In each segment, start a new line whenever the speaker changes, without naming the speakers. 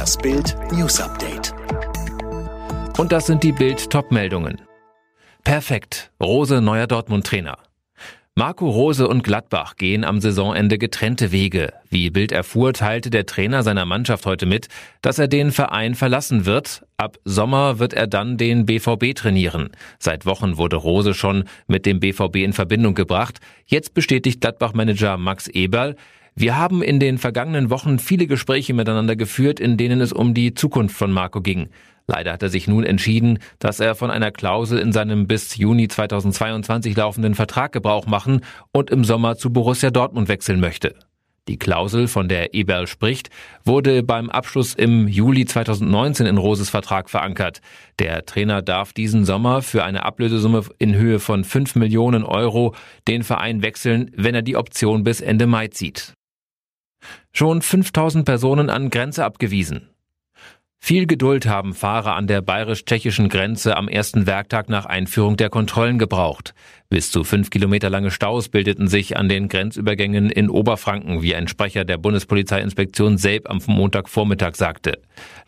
Das Bild News Update.
Und das sind die Bild Topmeldungen. Perfekt. Rose neuer Dortmund Trainer. Marco Rose und Gladbach gehen am Saisonende getrennte Wege. Wie Bild erfuhr, teilte der Trainer seiner Mannschaft heute mit, dass er den Verein verlassen wird. Ab Sommer wird er dann den BVB trainieren. Seit Wochen wurde Rose schon mit dem BVB in Verbindung gebracht. Jetzt bestätigt Gladbach-Manager Max Eberl, wir haben in den vergangenen Wochen viele Gespräche miteinander geführt, in denen es um die Zukunft von Marco ging. Leider hat er sich nun entschieden, dass er von einer Klausel in seinem bis Juni 2022 laufenden Vertrag Gebrauch machen und im Sommer zu Borussia Dortmund wechseln möchte. Die Klausel, von der Eberl spricht, wurde beim Abschluss im Juli 2019 in Roses Vertrag verankert. Der Trainer darf diesen Sommer für eine Ablösesumme in Höhe von 5 Millionen Euro den Verein wechseln, wenn er die Option bis Ende Mai zieht. Schon 5000 Personen an Grenze abgewiesen. Viel Geduld haben Fahrer an der bayerisch-tschechischen Grenze am ersten Werktag nach Einführung der Kontrollen gebraucht. Bis zu fünf Kilometer lange Staus bildeten sich an den Grenzübergängen in Oberfranken, wie ein Sprecher der Bundespolizeiinspektion Selb am Montagvormittag sagte.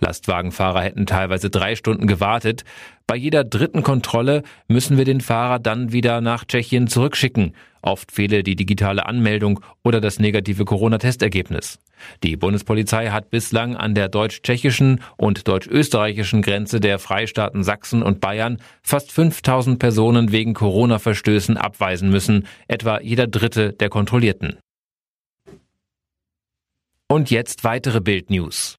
Lastwagenfahrer hätten teilweise drei Stunden gewartet. Bei jeder dritten Kontrolle müssen wir den Fahrer dann wieder nach Tschechien zurückschicken. Oft fehle die digitale Anmeldung oder das negative Corona-Testergebnis. Die Bundespolizei hat bislang an der deutsch-tschechischen und deutsch-österreichischen Grenze der Freistaaten Sachsen und Bayern fast 5000 Personen wegen Corona-Verstößen abweisen müssen, etwa jeder dritte der Kontrollierten. Und jetzt weitere Bild-News.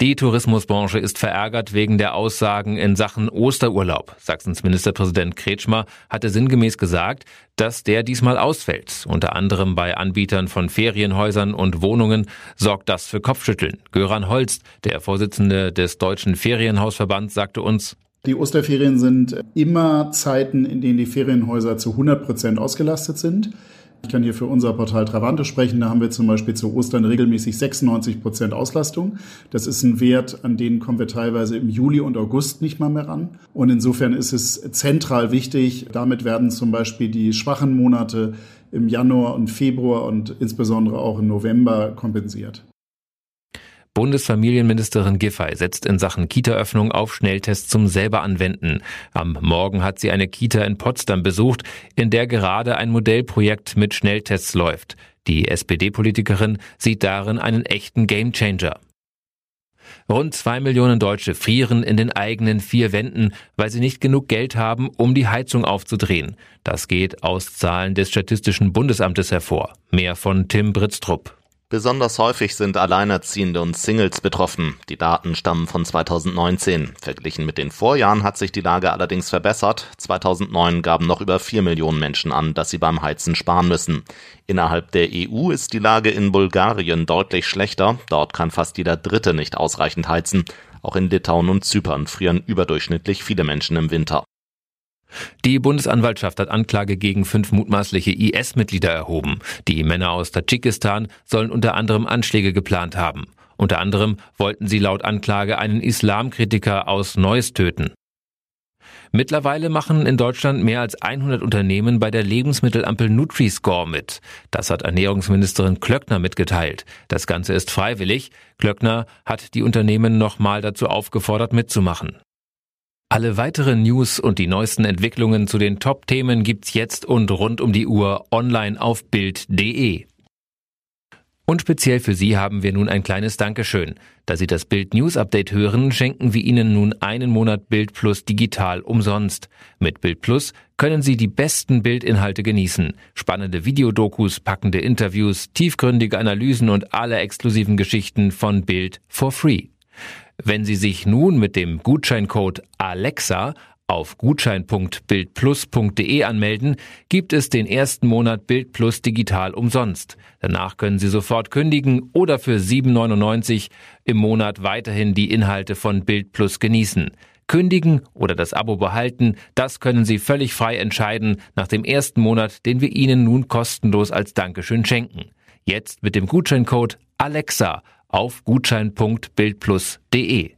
Die Tourismusbranche ist verärgert wegen der Aussagen in Sachen Osterurlaub. Sachsens Ministerpräsident Kretschmer hatte sinngemäß gesagt, dass der diesmal ausfällt. Unter anderem bei Anbietern von Ferienhäusern und Wohnungen sorgt das für Kopfschütteln. Göran Holst, der Vorsitzende des Deutschen Ferienhausverbands, sagte uns,
die Osterferien sind immer Zeiten, in denen die Ferienhäuser zu 100 Prozent ausgelastet sind. Ich kann hier für unser Portal Travante sprechen. Da haben wir zum Beispiel zu Ostern regelmäßig 96 Prozent Auslastung. Das ist ein Wert, an den kommen wir teilweise im Juli und August nicht mal mehr ran. Und insofern ist es zentral wichtig. Damit werden zum Beispiel die schwachen Monate im Januar und Februar und insbesondere auch im November kompensiert.
Bundesfamilienministerin Giffey setzt in Sachen Kita-Öffnung auf Schnelltests zum selber anwenden. Am Morgen hat sie eine Kita in Potsdam besucht, in der gerade ein Modellprojekt mit Schnelltests läuft. Die SPD-Politikerin sieht darin einen echten Gamechanger. Rund zwei Millionen Deutsche frieren in den eigenen vier Wänden, weil sie nicht genug Geld haben, um die Heizung aufzudrehen. Das geht aus Zahlen des Statistischen Bundesamtes hervor. Mehr von Tim Britztrup.
Besonders häufig sind Alleinerziehende und Singles betroffen. Die Daten stammen von 2019. Verglichen mit den Vorjahren hat sich die Lage allerdings verbessert. 2009 gaben noch über vier Millionen Menschen an, dass sie beim Heizen sparen müssen. Innerhalb der EU ist die Lage in Bulgarien deutlich schlechter. Dort kann fast jeder Dritte nicht ausreichend heizen. Auch in Litauen und Zypern frieren überdurchschnittlich viele Menschen im Winter.
Die Bundesanwaltschaft hat Anklage gegen fünf mutmaßliche IS-Mitglieder erhoben. Die Männer aus Tadschikistan sollen unter anderem Anschläge geplant haben. Unter anderem wollten sie laut Anklage einen Islamkritiker aus Neuss töten. Mittlerweile machen in Deutschland mehr als 100 Unternehmen bei der Lebensmittelampel Nutri-Score mit. Das hat Ernährungsministerin Klöckner mitgeteilt. Das Ganze ist freiwillig. Klöckner hat die Unternehmen nochmal dazu aufgefordert, mitzumachen. Alle weiteren News und die neuesten Entwicklungen zu den Top-Themen gibt's jetzt und rund um die Uhr online auf Bild.de. Und speziell für Sie haben wir nun ein kleines Dankeschön. Da Sie das Bild News Update hören, schenken wir Ihnen nun einen Monat Bild Plus digital umsonst. Mit Bild Plus können Sie die besten Bildinhalte genießen. Spannende Videodokus, packende Interviews, tiefgründige Analysen und alle exklusiven Geschichten von Bild for free. Wenn Sie sich nun mit dem Gutscheincode Alexa auf gutschein.bildplus.de anmelden, gibt es den ersten Monat Bild Plus digital umsonst. Danach können Sie sofort kündigen oder für 7,99 im Monat weiterhin die Inhalte von Bild Plus genießen. Kündigen oder das Abo behalten, das können Sie völlig frei entscheiden nach dem ersten Monat, den wir Ihnen nun kostenlos als Dankeschön schenken. Jetzt mit dem Gutscheincode Alexa auf gutschein.bildplus.de.